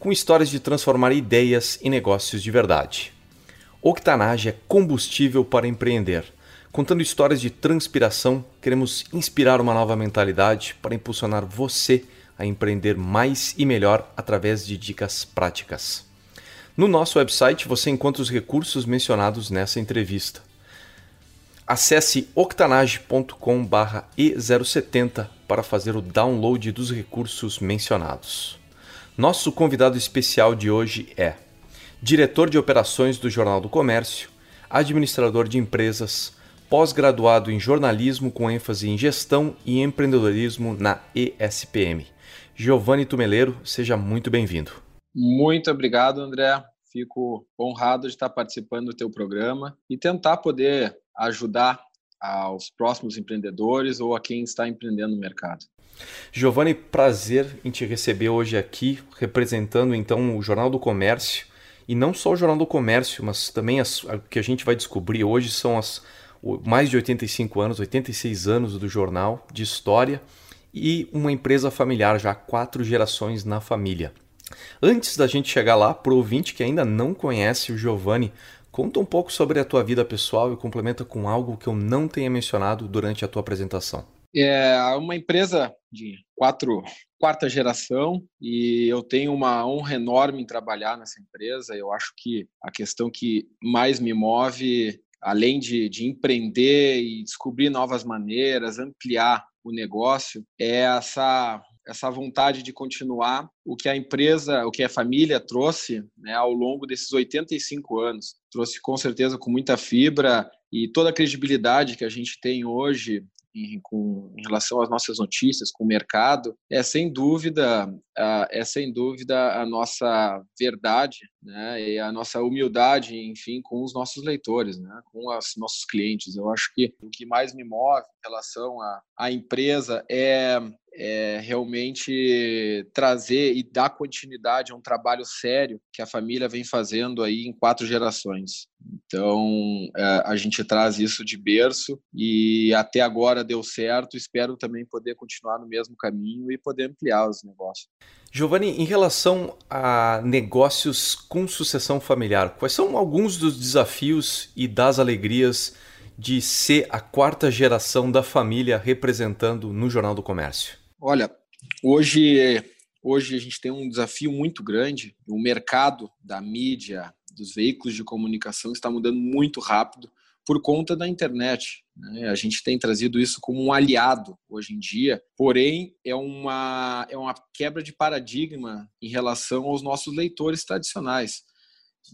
com histórias de transformar ideias em negócios de verdade. Octanage é combustível para empreender. Contando histórias de transpiração, queremos inspirar uma nova mentalidade para impulsionar você a empreender mais e melhor através de dicas práticas. No nosso website você encontra os recursos mencionados nessa entrevista. Acesse octanage.com/e070 para fazer o download dos recursos mencionados. Nosso convidado especial de hoje é diretor de operações do Jornal do Comércio, administrador de empresas, pós-graduado em jornalismo com ênfase em gestão e empreendedorismo na ESPM. Giovanni Tumeleiro, seja muito bem-vindo. Muito obrigado, André. Fico honrado de estar participando do teu programa e tentar poder ajudar aos próximos empreendedores ou a quem está empreendendo no mercado. Giovanni, prazer em te receber hoje aqui, representando então o Jornal do Comércio. E não só o Jornal do Comércio, mas também as, o que a gente vai descobrir hoje são as mais de 85 anos, 86 anos do jornal de história e uma empresa familiar, já quatro gerações na família. Antes da gente chegar lá, para o ouvinte que ainda não conhece o Giovanni, conta um pouco sobre a tua vida pessoal e complementa com algo que eu não tenha mencionado durante a tua apresentação. É uma empresa de quatro, quarta geração e eu tenho uma honra enorme em trabalhar nessa empresa. Eu acho que a questão que mais me move, além de, de empreender e descobrir novas maneiras, ampliar o negócio, é essa essa vontade de continuar o que a empresa, o que a família trouxe né, ao longo desses 85 anos. Trouxe com certeza com muita fibra e toda a credibilidade que a gente tem hoje em, com, em relação às nossas notícias, com o mercado, é sem dúvida, é sem dúvida a nossa verdade, né, e a nossa humildade, enfim, com os nossos leitores, né, com os nossos clientes. Eu acho que o que mais me move em relação à empresa é é realmente trazer e dar continuidade a um trabalho sério que a família vem fazendo aí em quatro gerações. Então, é, a gente traz isso de berço e até agora deu certo. Espero também poder continuar no mesmo caminho e poder ampliar os negócios. Giovanni, em relação a negócios com sucessão familiar, quais são alguns dos desafios e das alegrias de ser a quarta geração da família representando no Jornal do Comércio? Olha, hoje, hoje a gente tem um desafio muito grande. O mercado da mídia, dos veículos de comunicação está mudando muito rápido por conta da internet. Né? A gente tem trazido isso como um aliado hoje em dia, porém é uma, é uma quebra de paradigma em relação aos nossos leitores tradicionais.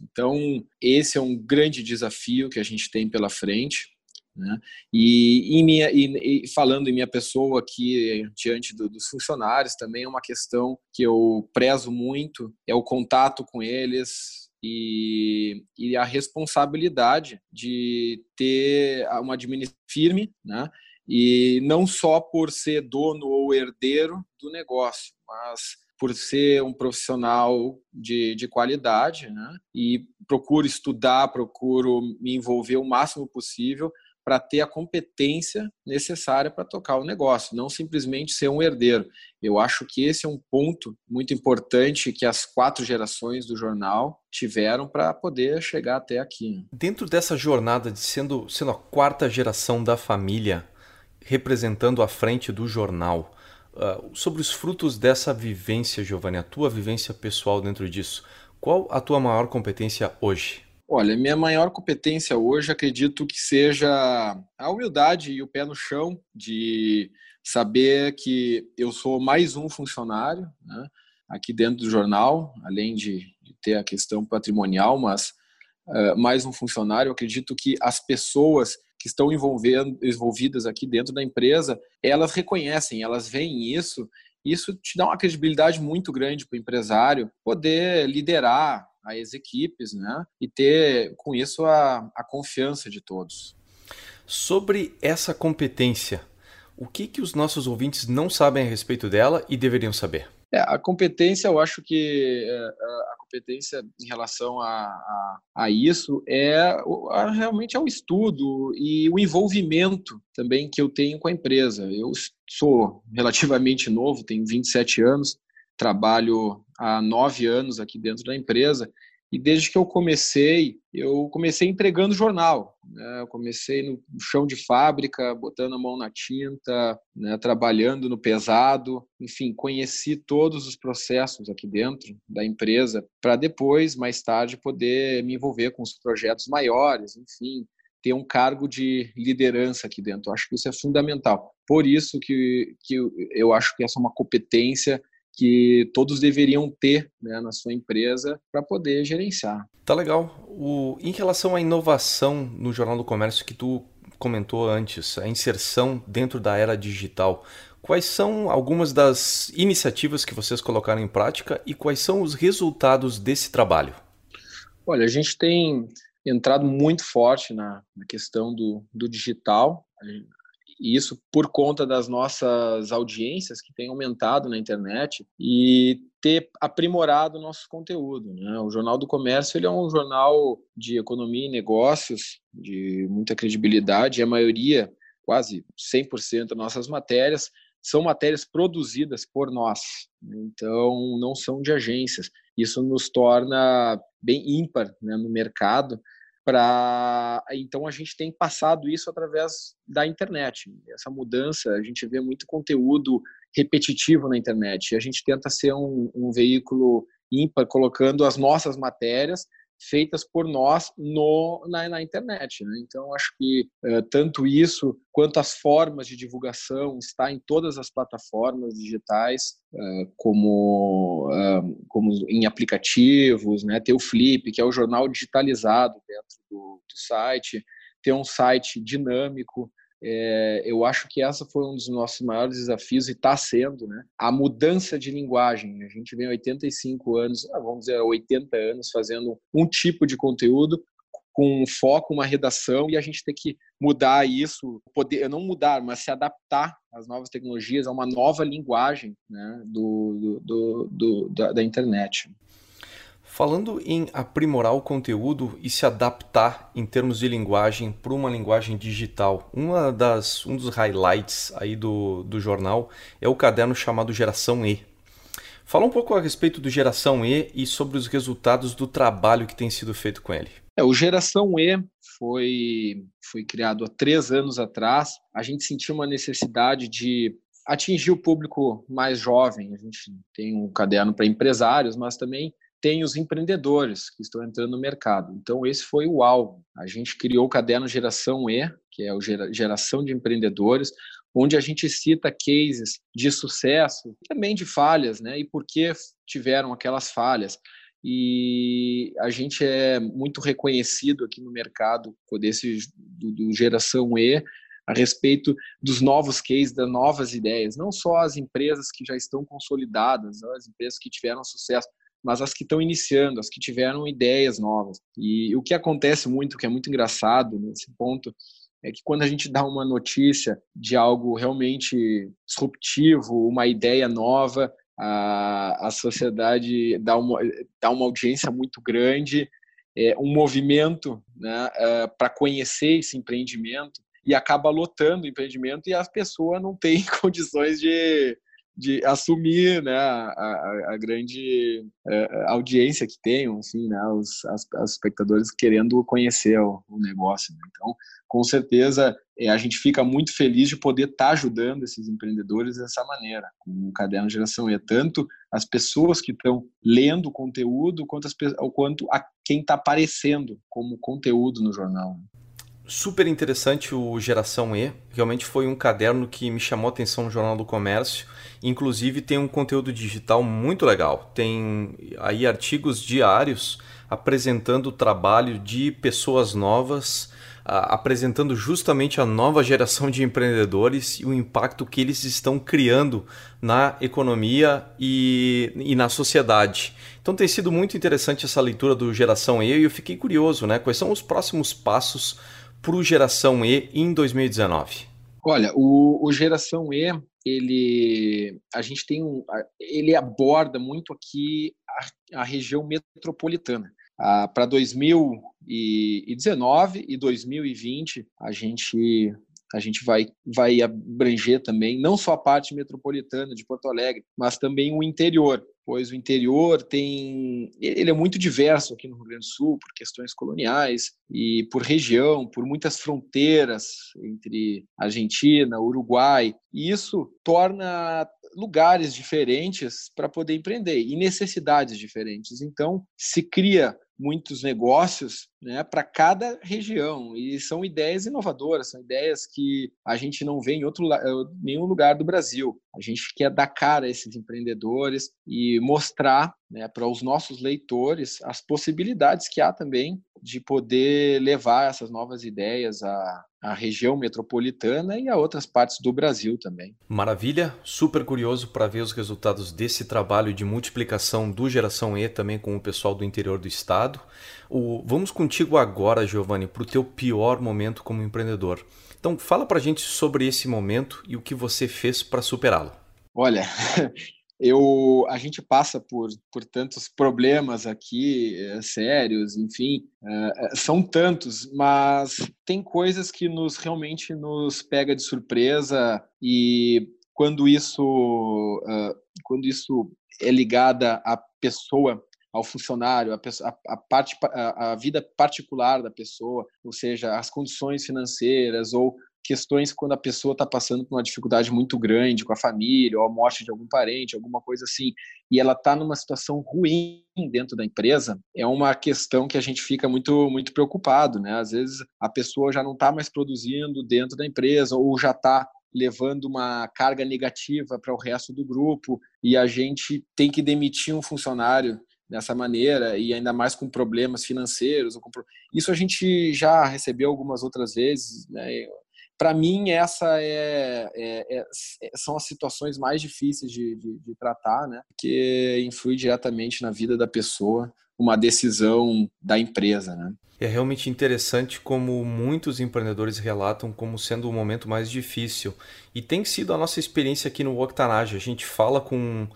Então, esse é um grande desafio que a gente tem pela frente. Né? E, em minha, e, e, falando em minha pessoa aqui diante do, dos funcionários, também é uma questão que eu prezo muito, é o contato com eles e, e a responsabilidade de ter uma administração firme, né? e não só por ser dono ou herdeiro do negócio, mas por ser um profissional de, de qualidade, né? E procuro estudar, procuro me envolver o máximo possível para ter a competência necessária para tocar o negócio, não simplesmente ser um herdeiro. Eu acho que esse é um ponto muito importante que as quatro gerações do jornal tiveram para poder chegar até aqui. Né? Dentro dessa jornada de sendo, sendo a quarta geração da família, representando a frente do jornal, uh, sobre os frutos dessa vivência, Giovanni, a tua vivência pessoal dentro disso, qual a tua maior competência hoje? Olha, minha maior competência hoje acredito que seja a humildade e o pé no chão de saber que eu sou mais um funcionário né, aqui dentro do jornal, além de, ter a questão patrimonial, mas uh, mais um funcionário. Acredito que as pessoas que estão envolvidas aqui dentro da empresa, elas reconhecem, elas veem isso. Isso te dá uma credibilidade muito grande para o empresário poder liderar as equipes, né? E ter com isso a, a confiança de todos. Sobre essa competência, o que, que os nossos ouvintes não sabem a respeito dela e deveriam saber? É, a competência, eu acho que é, a competência em relação a, a, a isso é a, realmente é o estudo e o envolvimento também que eu tenho com a empresa. Eu sou relativamente novo, tenho 27 anos, trabalho há nove anos aqui dentro da empresa e desde que eu comecei, eu comecei entregando jornal. Né? Eu comecei no chão de fábrica, botando a mão na tinta, né? trabalhando no pesado. Enfim, conheci todos os processos aqui dentro da empresa para depois, mais tarde, poder me envolver com os projetos maiores. Enfim, ter um cargo de liderança aqui dentro. Eu acho que isso é fundamental. Por isso que, que eu acho que essa é uma competência que todos deveriam ter né, na sua empresa para poder gerenciar. Tá legal. O, em relação à inovação no Jornal do Comércio que tu comentou antes, a inserção dentro da era digital, quais são algumas das iniciativas que vocês colocaram em prática e quais são os resultados desse trabalho? Olha, a gente tem entrado muito forte na, na questão do, do digital e isso por conta das nossas audiências que têm aumentado na internet e ter aprimorado o nosso conteúdo. Né? O Jornal do Comércio ele é um jornal de economia e negócios de muita credibilidade, e a maioria, quase 100% das nossas matérias, são matérias produzidas por nós, então não são de agências. Isso nos torna bem ímpar né, no mercado, então a gente tem passado isso através da internet. Essa mudança, a gente vê muito conteúdo repetitivo na internet. A gente tenta ser um, um veículo ímpar, colocando as nossas matérias feitas por nós no, na, na internet. Né? Então, acho que uh, tanto isso quanto as formas de divulgação está em todas as plataformas digitais, uh, como, uh, como em aplicativos, né? ter o Flip, que é o jornal digitalizado dentro do, do site, ter um site dinâmico, é, eu acho que essa foi um dos nossos maiores desafios e está sendo, né? A mudança de linguagem. A gente vem 85 anos, ah, vamos dizer, 80 anos fazendo um tipo de conteúdo com foco, uma redação e a gente tem que mudar isso, poder não mudar, mas se adaptar às novas tecnologias, a uma nova linguagem né, do, do, do da, da internet. Falando em aprimorar o conteúdo e se adaptar em termos de linguagem para uma linguagem digital, uma das, um dos highlights aí do, do jornal é o caderno chamado Geração E. Fala um pouco a respeito do Geração E e sobre os resultados do trabalho que tem sido feito com ele. É, o Geração E foi, foi criado há três anos atrás. A gente sentiu uma necessidade de atingir o público mais jovem. A gente tem um caderno para empresários, mas também tem os empreendedores que estão entrando no mercado. Então, esse foi o alvo. A gente criou o caderno Geração E, que é o Geração de Empreendedores, onde a gente cita cases de sucesso, também de falhas, né? E por que tiveram aquelas falhas. E a gente é muito reconhecido aqui no mercado desse, do, do Geração E, a respeito dos novos cases, das novas ideias, não só as empresas que já estão consolidadas, as empresas que tiveram sucesso, mas as que estão iniciando, as que tiveram ideias novas. E o que acontece muito, que é muito engraçado nesse ponto, é que quando a gente dá uma notícia de algo realmente disruptivo, uma ideia nova, a, a sociedade dá uma, dá uma audiência muito grande, é, um movimento né, é, para conhecer esse empreendimento e acaba lotando o empreendimento e a pessoa não tem condições de, de assumir né, a, a, grande é, audiência que tem, assim, né, os as, espectadores querendo conhecer o, o negócio. Né? Então, com certeza, é, a gente fica muito feliz de poder estar tá ajudando esses empreendedores dessa maneira, com o Caderno Geração E, tanto as pessoas que estão lendo o conteúdo, quanto, as, quanto a quem está aparecendo como conteúdo no jornal super interessante o Geração E. Realmente foi um caderno que me chamou a atenção no Jornal do Comércio. Inclusive tem um conteúdo digital muito legal. Tem aí artigos diários apresentando o trabalho de pessoas novas apresentando justamente a nova geração de empreendedores e o impacto que eles estão criando na economia e, e na sociedade. Então tem sido muito interessante essa leitura do Geração E e eu fiquei curioso, né? Quais são os próximos passos para o Geração E em 2019? Olha, o, o Geração E, ele, a gente tem um, ele aborda muito aqui a, a região metropolitana. Ah, para 2019 e 2020, a gente a gente vai, vai abranger também não só a parte metropolitana de Porto Alegre, mas também o interior, pois o interior tem ele é muito diverso aqui no Rio Grande do Sul por questões coloniais e por região, por muitas fronteiras entre Argentina, Uruguai, e isso torna lugares diferentes para poder empreender e necessidades diferentes. Então, se cria muitos negócios né, para cada região e são ideias inovadoras, são ideias que a gente não vê em outro nenhum lugar do Brasil. A gente quer dar cara a esses empreendedores e mostrar né, para os nossos leitores as possibilidades que há também de poder levar essas novas ideias à, região metropolitana e a outras partes do Brasil também. Maravilha, super curioso para ver os resultados desse trabalho de multiplicação do Geração E também com o pessoal do interior do estado. O, vamos contigo agora, Giovanni, para o teu pior momento como empreendedor. Então, fala para a gente sobre esse momento e o que você fez para superá-lo. Olha, eu a gente passa por, por tantos problemas aqui é, sérios enfim é, são tantos mas tem coisas que nos realmente nos pega de surpresa e quando isso uh, quando isso é ligada à pessoa ao funcionário, a, a parte, a, a, vida particular da pessoa, ou seja, as condições financeiras ou questões quando a pessoa está passando por uma dificuldade muito grande com a família, ou a morte de algum parente, alguma coisa assim, e ela está numa situação ruim dentro da empresa, é uma questão que a gente fica muito muito preocupado, né? Às vezes a pessoa já não está mais produzindo dentro da empresa ou já está levando uma carga negativa para o resto do grupo e a gente tem que demitir um funcionário dessa maneira e ainda mais com problemas financeiros. Isso a gente já recebeu algumas outras vezes. Né? Para mim essa é, é, é, são as situações mais difíceis de, de, de, tratar, né? Que influi diretamente na vida da pessoa uma decisão da empresa, né? É realmente interessante como muitos empreendedores relatam como sendo o momento mais difícil. E tem sido a nossa experiência aqui no Octanage. A gente fala com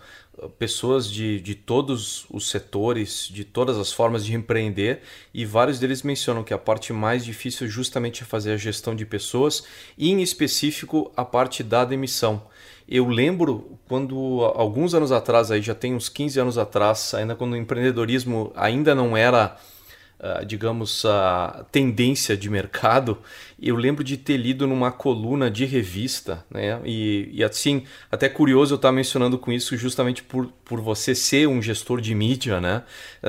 pessoas de, de todos os setores, de todas as formas de empreender, e vários deles mencionam que a parte mais difícil justamente é fazer a gestão de pessoas, e em específico a parte da demissão. Eu lembro quando alguns anos atrás, aí já tem uns 15 anos atrás, ainda quando o empreendedorismo ainda não era uh, digamos, a tendência de mercado, eu lembro de ter lido numa coluna de revista, né? E, e assim, até curioso eu estar mencionando com isso justamente por, por você ser um gestor de mídia, né?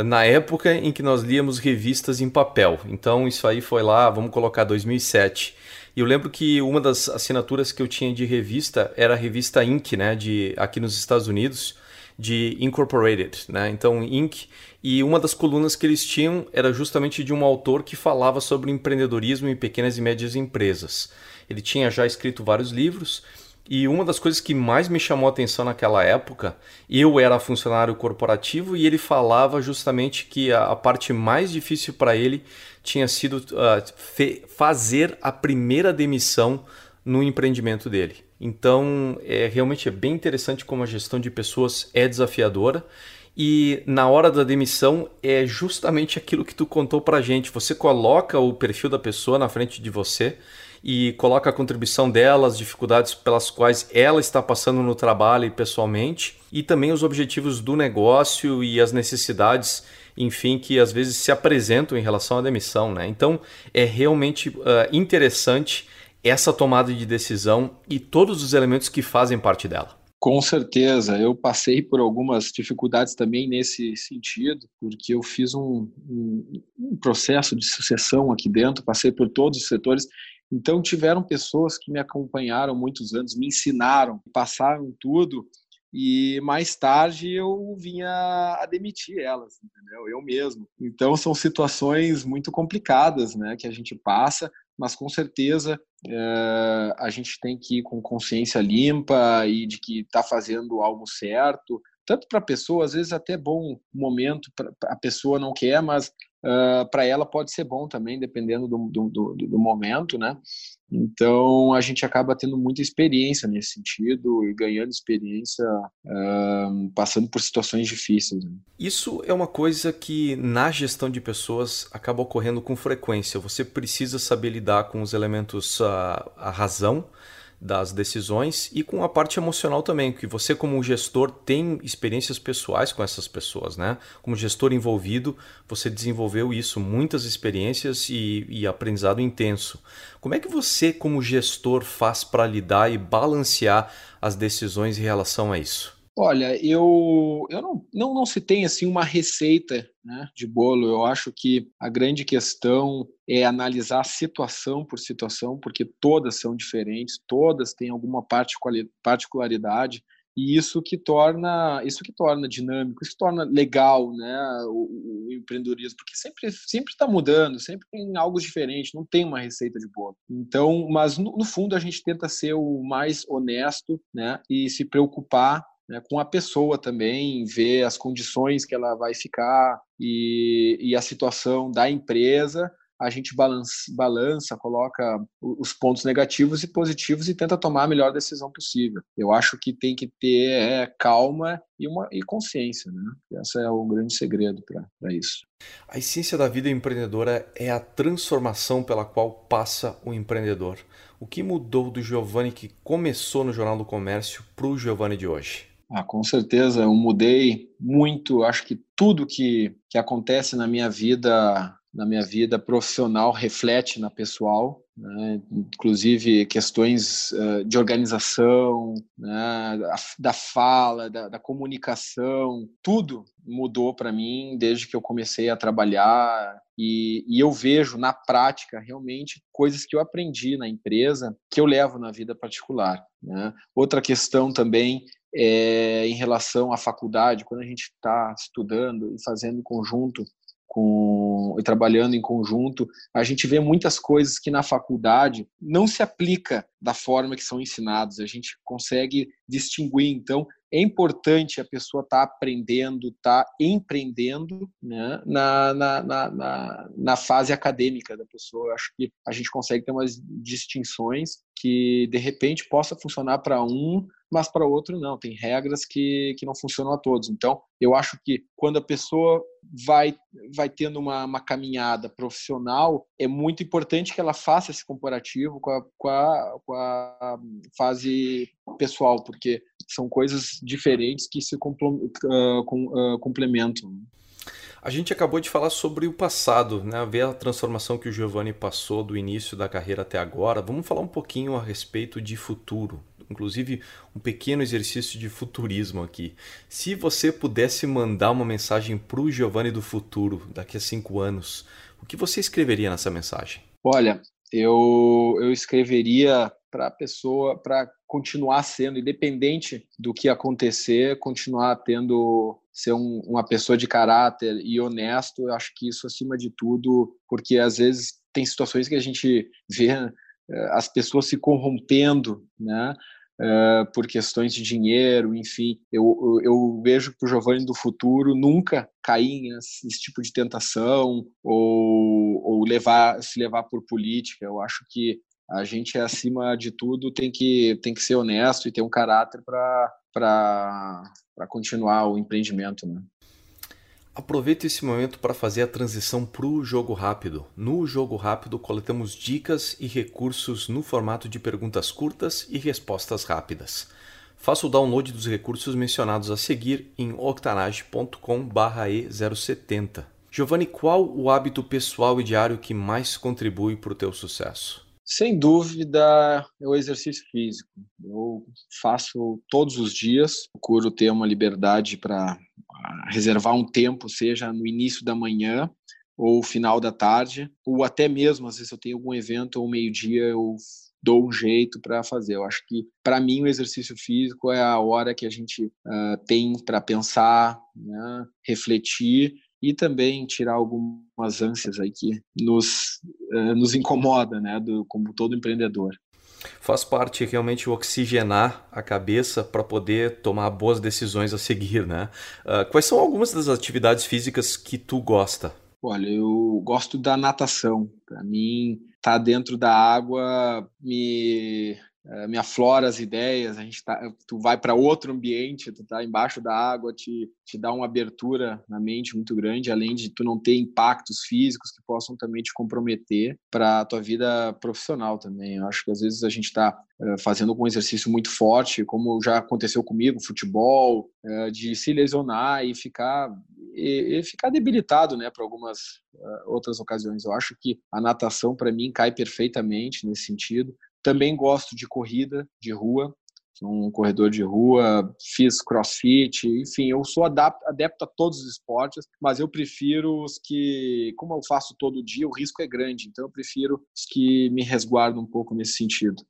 Na época em que nós líamos revistas em papel. Então isso aí foi lá, vamos colocar 2007. E eu lembro que uma das assinaturas que eu tinha de revista era a revista Inc, né, de aqui nos Estados Unidos, de Incorporated, né? Então Inc e uma das colunas que eles tinham era justamente de um autor que falava sobre empreendedorismo em pequenas e médias empresas. Ele tinha já escrito vários livros e uma das coisas que mais me chamou a atenção naquela época, eu era funcionário corporativo e ele falava justamente que a, a parte mais difícil para ele tinha sido uh, fazer a primeira demissão no empreendimento dele. Então, é realmente é bem interessante como a gestão de pessoas é desafiadora e na hora da demissão é justamente aquilo que tu contou pra gente. Você coloca o perfil da pessoa na frente de você e coloca a contribuição dela, as dificuldades pelas quais ela está passando no trabalho e pessoalmente, e também os objetivos do negócio e as necessidades, enfim, que às vezes se apresentam em relação à demissão. Né? Então é realmente uh, interessante essa tomada de decisão e todos os elementos que fazem parte dela. Com certeza, eu passei por algumas dificuldades também nesse sentido, porque eu fiz um, um, um, processo de sucessão aqui dentro, passei por todos os setores, então tiveram pessoas que me acompanharam muitos anos, me ensinaram, passaram tudo, e mais tarde eu vinha a demitir elas, entendeu? Eu mesmo. Então são situações muito complicadas, né, que a gente passa, mas com certeza é, a gente tem que ir com consciência limpa e de que está fazendo algo certo, tanto para a pessoa, às vezes até bom momento, pra, a pessoa não quer, mas uh, para ela pode ser bom também, dependendo do, do, do, do, momento, né? Então a gente acaba tendo muita experiência nesse sentido e ganhando experiência uh, passando por situações difíceis. Né? Isso é uma coisa que na gestão de pessoas acaba ocorrendo com frequência. Você precisa saber lidar com os elementos, a, a razão, das decisões e com a parte emocional também, que você como gestor tem experiências pessoais com essas pessoas, né? Como gestor envolvido, você desenvolveu isso, muitas experiências e, e aprendizado intenso. Como é que você como gestor faz para lidar e balancear as decisões em relação a isso? Olha, eu, eu não, não, não se tem assim uma receita né, de bolo. Eu acho que a grande questão é analisar situação por situação, porque todas são diferentes, todas têm alguma particularidade e isso que torna isso que torna dinâmico, isso que torna legal, né, o, o empreendedorismo, porque sempre sempre está mudando, sempre tem algo diferente, não tem uma receita de bolo. Então, mas no, no fundo a gente tenta ser o mais honesto, né, e se preocupar né, com a pessoa também, ver as condições que ela vai ficar e, e a situação da empresa. A gente balança, balança, coloca os pontos negativos e positivos e tenta tomar a melhor decisão possível. Eu acho que tem que ter é, calma e, uma, e consciência. Né? Esse é o grande segredo para isso. A essência da vida empreendedora é a transformação pela qual passa o empreendedor. O que mudou do Giovanni que começou no Jornal do Comércio para o Giovanni de hoje? Ah, com certeza, eu mudei muito. Acho que tudo que, que acontece na minha vida, na minha vida profissional, reflete na pessoal. Né? Inclusive questões uh, de organização, né? da fala, da, da comunicação, tudo mudou para mim desde que eu comecei a trabalhar e, e, eu vejo na prática realmente coisas que eu aprendi na empresa que eu levo na vida particular. Né? Outra questão também é, em relação à faculdade, quando a gente está estudando e fazendo em conjunto com, e trabalhando em conjunto, a gente vê muitas coisas que na faculdade não se aplica da forma que são ensinados. A gente consegue distinguir. Então, é importante a pessoa estar tá aprendendo, estar tá empreendendo né, na, na, na, na, fase acadêmica da pessoa. Eu acho que a gente consegue ter umas distinções que, de repente, possa funcionar para um, mas para outro não. Tem regras que, que não funcionam a todos. Então, eu acho que quando a pessoa vai, vai tendo uma, uma caminhada profissional, é muito importante que ela faça esse comparativo com a, com a, com a fase pessoal, porque são coisas diferentes que se uh, complementam. A gente acabou de falar sobre o passado, né? ver a transformação que o Giovanni passou do início da carreira até agora. Vamos falar um pouquinho a respeito de futuro. Inclusive, um pequeno exercício de futurismo aqui. Se você pudesse mandar uma mensagem para o Giovanni do futuro, daqui a cinco anos, o que você escreveria nessa mensagem? Olha, eu, eu escreveria para a pessoa, para continuar sendo, independente do que acontecer, continuar tendo, ser um, uma pessoa de caráter e honesto. Eu acho que isso acima de tudo, porque às vezes tem situações que a gente vê eh, as pessoas se corrompendo, né? Uh, por questões de dinheiro, enfim, eu, eu, eu vejo que o Giovanni do futuro nunca cair nesse, tipo de tentação ou, ou levar, se levar por política. Eu acho que a gente, acima de tudo, tem que, tem que ser honesto e ter um caráter para continuar o empreendimento. Né? Aproveite esse momento para fazer a transição para o jogo rápido. No jogo rápido, coletamos dicas e recursos no formato de perguntas curtas e respostas rápidas. Faça o download dos recursos mencionados a seguir em octanage.com/e070. Giovanni, qual o hábito pessoal e diário que mais contribui para o teu sucesso? Sem dúvida, é o exercício físico. Eu faço todos os dias, procuro ter uma liberdade para ah, reservar um tempo, seja no início da manhã ou final da tarde, ou até mesmo, às vezes eu tenho algum evento ou meio-dia, eu dou um jeito para fazer. Eu acho que, para mim, o exercício físico é a hora que a gente uh, tem para pensar, né, refletir e também tirar algumas ânsias aí que nos, uh, nos incomoda, né, do, como todo empreendedor. Faz parte realmente oxigenar a cabeça para poder tomar boas decisões a seguir, né? Uh, quais são algumas das atividades físicas que tu gosta? Olha, eu gosto da natação. Para mim, estar tá dentro da água me me aflora as ideias, a gente tá, tu vai para outro ambiente, tu tá embaixo da água, te, te dá uma abertura na mente muito grande, além de tu não ter impactos físicos que possam também te comprometer para a tua vida profissional também. Eu acho que às vezes a gente está uh, fazendo algum exercício muito forte, como já aconteceu comigo, futebol, uh, de se lesionar e ficar e, e ficar debilitado, né, para algumas outras ocasiões. Eu acho que a natação para mim cai perfeitamente nesse sentido. Também gosto de corrida de rua, sou um corredor de rua, fiz crossfit, enfim, eu sou adepto a todos os esportes, mas eu prefiro os que, como eu faço todo dia, o risco é grande, então eu prefiro os que me resguardam um pouco nesse sentido.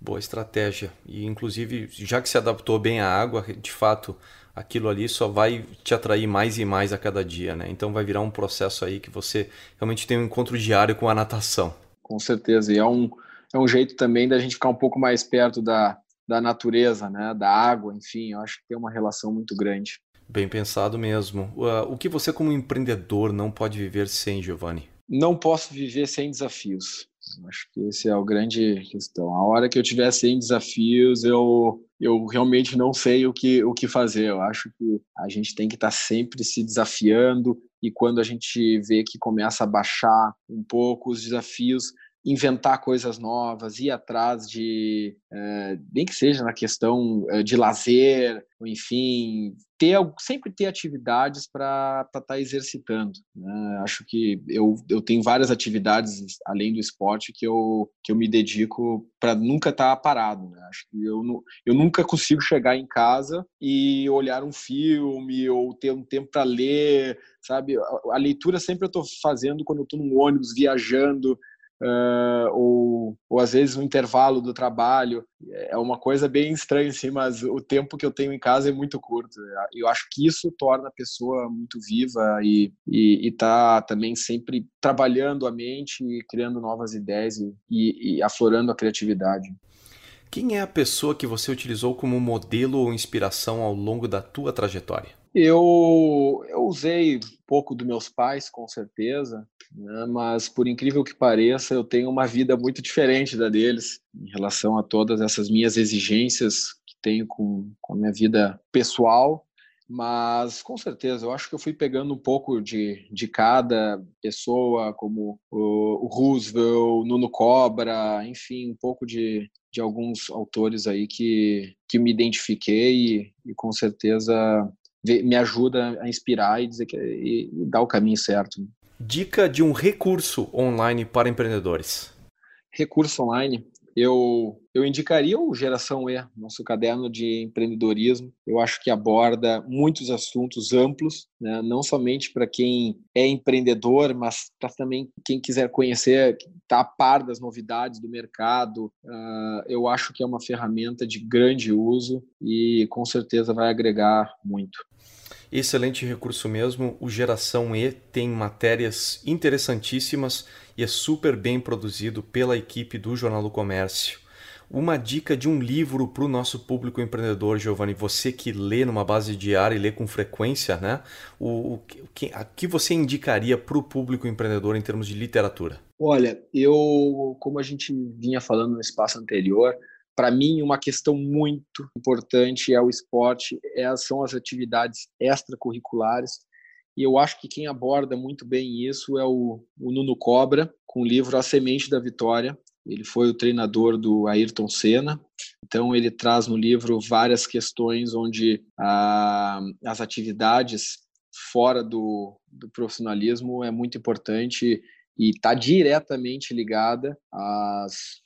Boa estratégia. E inclusive, já que se adaptou bem à água, de fato, aquilo ali só vai te atrair mais e mais a cada dia, né? Então vai virar um processo aí que você realmente tem um encontro diário com a natação. Com certeza. E é um, é um jeito também da gente ficar um pouco mais perto da, da natureza, né, da água, enfim, eu acho que tem uma relação muito grande. Bem pensado mesmo. O que você, como empreendedor, não pode viver sem, Giovanni? Não posso viver sem desafios. Acho que esse é o grande questão. A hora que eu tiver sem desafios, eu, eu realmente não sei o que, o que fazer. Eu acho que a gente tem que estar sempre se desafiando e quando a gente vê que começa a baixar um pouco os desafios, inventar coisas novas, ir atrás de, é, nem que seja na questão eh, de lazer, enfim, ter sempre ter atividades para estar tá exercitando. Né? Acho que eu, eu tenho várias atividades além do esporte que eu, que eu me dedico para nunca estar tá parado. Né? Acho que eu, eu nunca consigo chegar em casa e olhar um filme ou ter um tempo para ler, sabe? A, a leitura sempre eu estou fazendo quando eu estou num ônibus viajando uh, ou, ou às vezes no intervalo do trabalho. É uma coisa bem estranha, assim, mas o tempo que eu tenho em casa é muito curto. Eu acho que isso torna a pessoa muito viva e está também sempre trabalhando a mente e criando novas ideias e, e, e aflorando a criatividade. Quem é a pessoa que você utilizou como modelo ou inspiração ao longo da tua trajetória? Eu, eu usei um pouco dos meus pais, com certeza né? mas por incrível que pareça, eu tenho uma vida muito diferente da deles em relação a todas essas minhas exigências que tenho com, com a minha vida pessoal. Mas com certeza, eu acho que eu fui pegando um pouco de, de cada pessoa, como o, o Roosevelt, Nuno Cobra, enfim, um pouco de, de alguns autores aí que, que me identifiquei e, e com certeza me ajuda a inspirar e dizer que e, e dar o caminho certo. Dica de um recurso online para empreendedores. Recurso online. Eu, eu indicaria o Geração E, nosso caderno de empreendedorismo. Eu acho que aborda muitos assuntos amplos, né? não somente para quem é empreendedor, mas para também quem quiser conhecer, está a par das novidades do mercado. Uh, eu acho que é uma ferramenta de grande uso e com certeza vai agregar muito. Excelente recurso mesmo. O Geração E tem matérias interessantíssimas e é super bem produzido pela equipe do Jornal do Comércio. Uma dica de um livro para o nosso público empreendedor, Giovanni. Você que lê numa base diária e lê com frequência, né? O, o que, a que você indicaria para o público empreendedor em termos de literatura? Olha, eu, como a gente vinha falando no espaço anterior, para mim, uma questão muito importante é o esporte, é, são as atividades extracurriculares. E eu acho que quem aborda muito bem isso é o, o Nuno Cobra, com o livro A Semente da Vitória. Ele foi o treinador do Ayrton Senna. Então, ele traz no livro várias questões onde ah, as atividades fora do, do profissionalismo é muito importante e está diretamente ligada às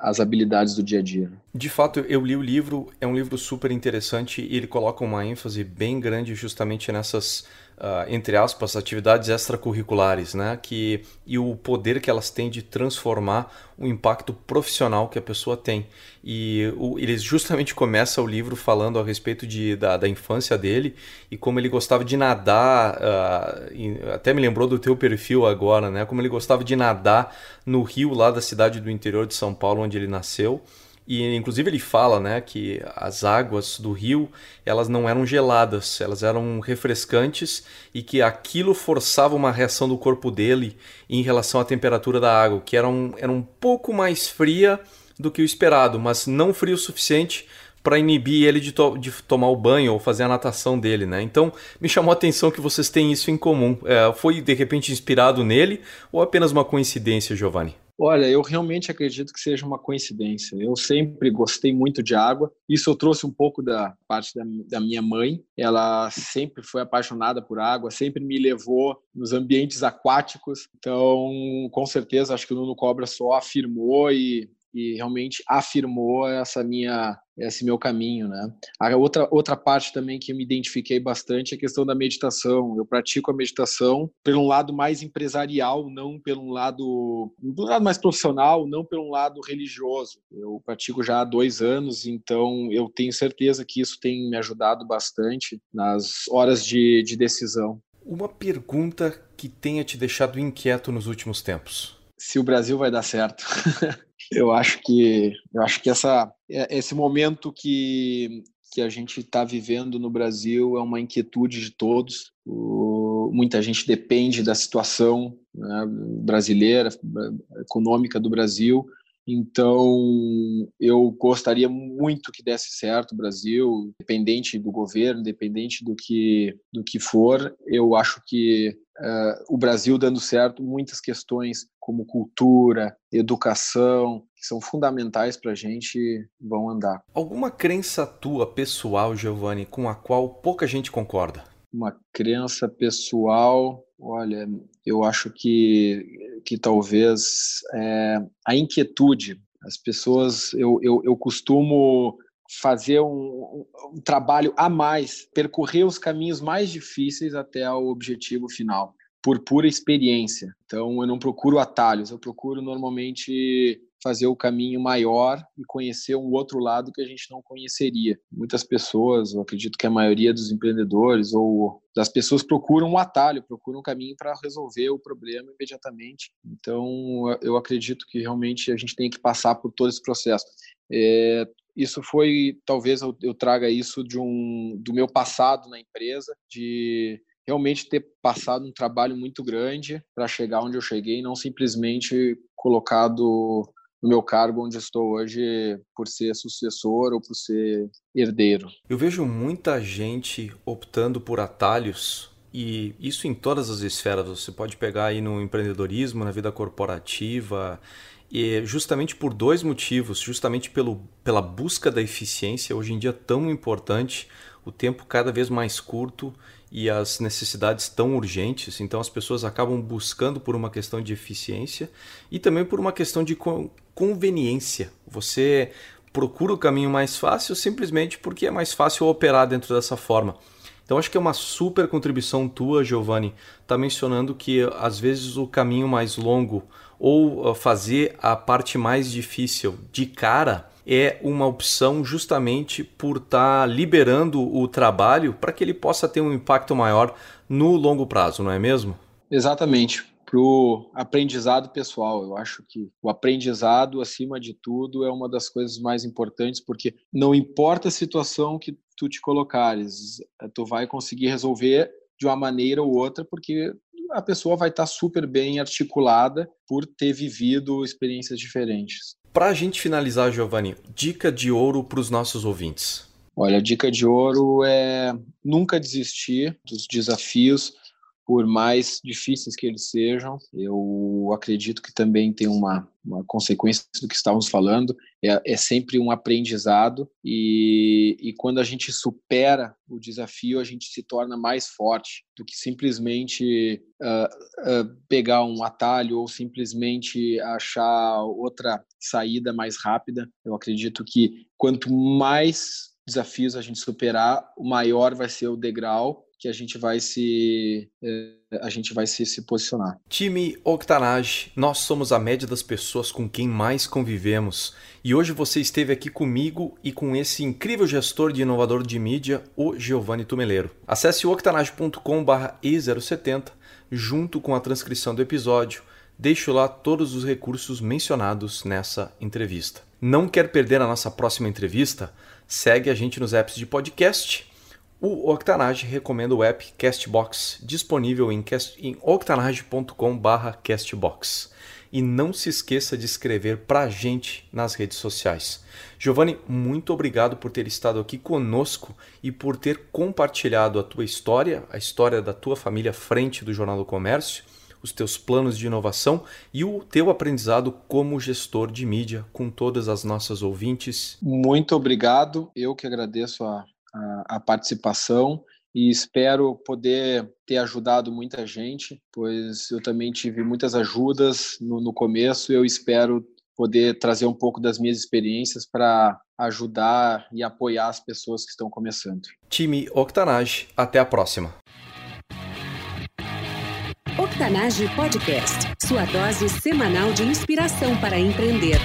as habilidades do dia a dia. De fato, eu li o livro, é um livro super interessante e ele coloca uma ênfase bem grande justamente nessas uh, entre aspas, atividades extracurriculares, né? Que, e o poder que elas têm de transformar o impacto profissional que a pessoa tem. E o, ele justamente começa o livro falando a respeito de, da, da infância dele e como ele gostava de nadar, uh, até me lembrou do teu perfil agora, né? Como ele gostava de nadar no rio lá da cidade do interior de São Paulo, onde ele nasceu. E inclusive ele fala, né, que as águas do rio, elas não eram geladas, elas eram refrescantes e que aquilo forçava uma reação do corpo dele em relação à temperatura da água, que era um, era um pouco mais fria do que o esperado, mas não frio o suficiente para inibir ele de, to de, tomar o banho ou fazer a natação dele, né? Então me chamou a atenção que vocês têm isso em comum. É, foi de repente inspirado nele ou apenas uma coincidência, Giovanni? Olha, eu realmente acredito que seja uma coincidência. Eu sempre gostei muito de água. Isso eu trouxe um pouco da parte da, da, minha mãe. Ela sempre foi apaixonada por água, sempre me levou nos ambientes aquáticos. Então, com certeza, acho que o Nuno Cobra só afirmou e e realmente afirmou essa minha esse meu caminho, né? A outra outra parte também que eu me identifiquei bastante é a questão da meditação. Eu pratico a meditação pelo lado mais empresarial, não pelo lado pelo lado mais profissional, não pelo lado religioso. Eu pratico já há dois anos, então eu tenho certeza que isso tem me ajudado bastante nas horas de, de decisão. Uma pergunta que tenha te deixado inquieto nos últimos tempos. Se o Brasil vai dar certo. Eu acho que eu acho que essa é, esse momento que que a gente está vivendo no Brasil é uma inquietude de todos. O, muita gente depende da situação né, brasileira, econômica do Brasil. Então, eu gostaria muito que desse certo o Brasil, independente do governo, independente do que, do que for. Eu acho que uh, o Brasil dando certo, muitas questões como cultura, educação, que são fundamentais para a gente, vão andar. Alguma crença tua, pessoal, Giovanni, com a qual pouca gente concorda? Uma crença pessoal, olha, eu acho que, que talvez é, a inquietude. As pessoas, eu, eu, eu costumo fazer um, um, trabalho a mais, percorrer os caminhos mais difíceis até o objetivo final, por pura experiência. Então, eu não procuro atalhos, eu procuro normalmente fazer o caminho maior e conhecer um outro lado que a gente não conheceria. Muitas pessoas, eu acredito que a maioria dos empreendedores ou das pessoas procuram um atalho, procuram um caminho para resolver o problema imediatamente. Então, eu acredito que realmente a gente tem que passar por todo esse processo. É, isso foi, talvez eu, eu traga isso de um do meu passado na empresa, de realmente ter passado um trabalho muito grande para chegar onde eu cheguei, não simplesmente colocado no meu cargo onde estou hoje por ser sucessor ou por ser herdeiro. Eu vejo muita gente optando por atalhos e isso em todas as esferas. Você pode pegar aí no empreendedorismo, na vida corporativa, e justamente por dois motivos, justamente pelo, pela busca da eficiência, hoje em dia tão importante, o tempo cada vez mais curto e as necessidades tão urgentes, então as pessoas acabam buscando por uma questão de eficiência e também por uma questão de conveniência. Você procura o caminho mais fácil simplesmente porque é mais fácil operar dentro dessa forma. Então acho que é uma super contribuição tua, Giovanni, tá mencionando que às vezes o caminho mais longo ou ah, fazer a parte mais difícil de cara é uma opção justamente por estar tá liberando o trabalho para que ele possa ter um impacto maior no longo prazo, não é mesmo? Exatamente. Para o aprendizado pessoal, eu acho que o aprendizado, acima de tudo, é uma das coisas mais importantes, porque não importa a situação que tu te colocares, tu vai conseguir resolver de uma maneira ou outra, porque a pessoa vai estar super bem articulada por ter vivido experiências diferentes. Para a gente finalizar, Giovanni, dica de ouro para os nossos ouvintes. Olha, a dica de ouro é nunca desistir dos desafios, por mais difíceis que eles sejam. Eu acredito que também tem uma, uma consequência do que estávamos falando, é, é sempre um aprendizado, e, e quando a gente supera o desafio, a gente se torna mais forte do que simplesmente uh, uh, pegar um atalho ou simplesmente achar outra saída mais rápida. Eu acredito que quanto mais desafios a gente superar, o maior vai ser o degrau que a gente vai se é, a gente vai se, se posicionar. Time Octanage, nós somos a média das pessoas com quem mais convivemos. E hoje você esteve aqui comigo e com esse incrível gestor de inovador de mídia, o Giovanni Tumeleiro. Acesse octanage.com/e070 junto com a transcrição do episódio. Deixo lá todos os recursos mencionados nessa entrevista. Não quer perder a nossa próxima entrevista? Segue a gente nos apps de podcast o Octanage recomenda o app Castbox, disponível em, em octanage.com/castbox. E não se esqueça de escrever para a gente nas redes sociais. Giovanni, muito obrigado por ter estado aqui conosco e por ter compartilhado a tua história, a história da tua família frente do Jornal do Comércio, os teus planos de inovação e o teu aprendizado como gestor de mídia com todas as nossas ouvintes. Muito obrigado. Eu que agradeço a a, a participação e espero poder ter ajudado muita gente, pois eu também tive muitas ajudas no, no começo. Eu espero poder trazer um pouco das minhas experiências para ajudar e apoiar as pessoas que estão começando. Time Octanage, até a próxima. Octanage Podcast, sua dose semanal de inspiração para empreender.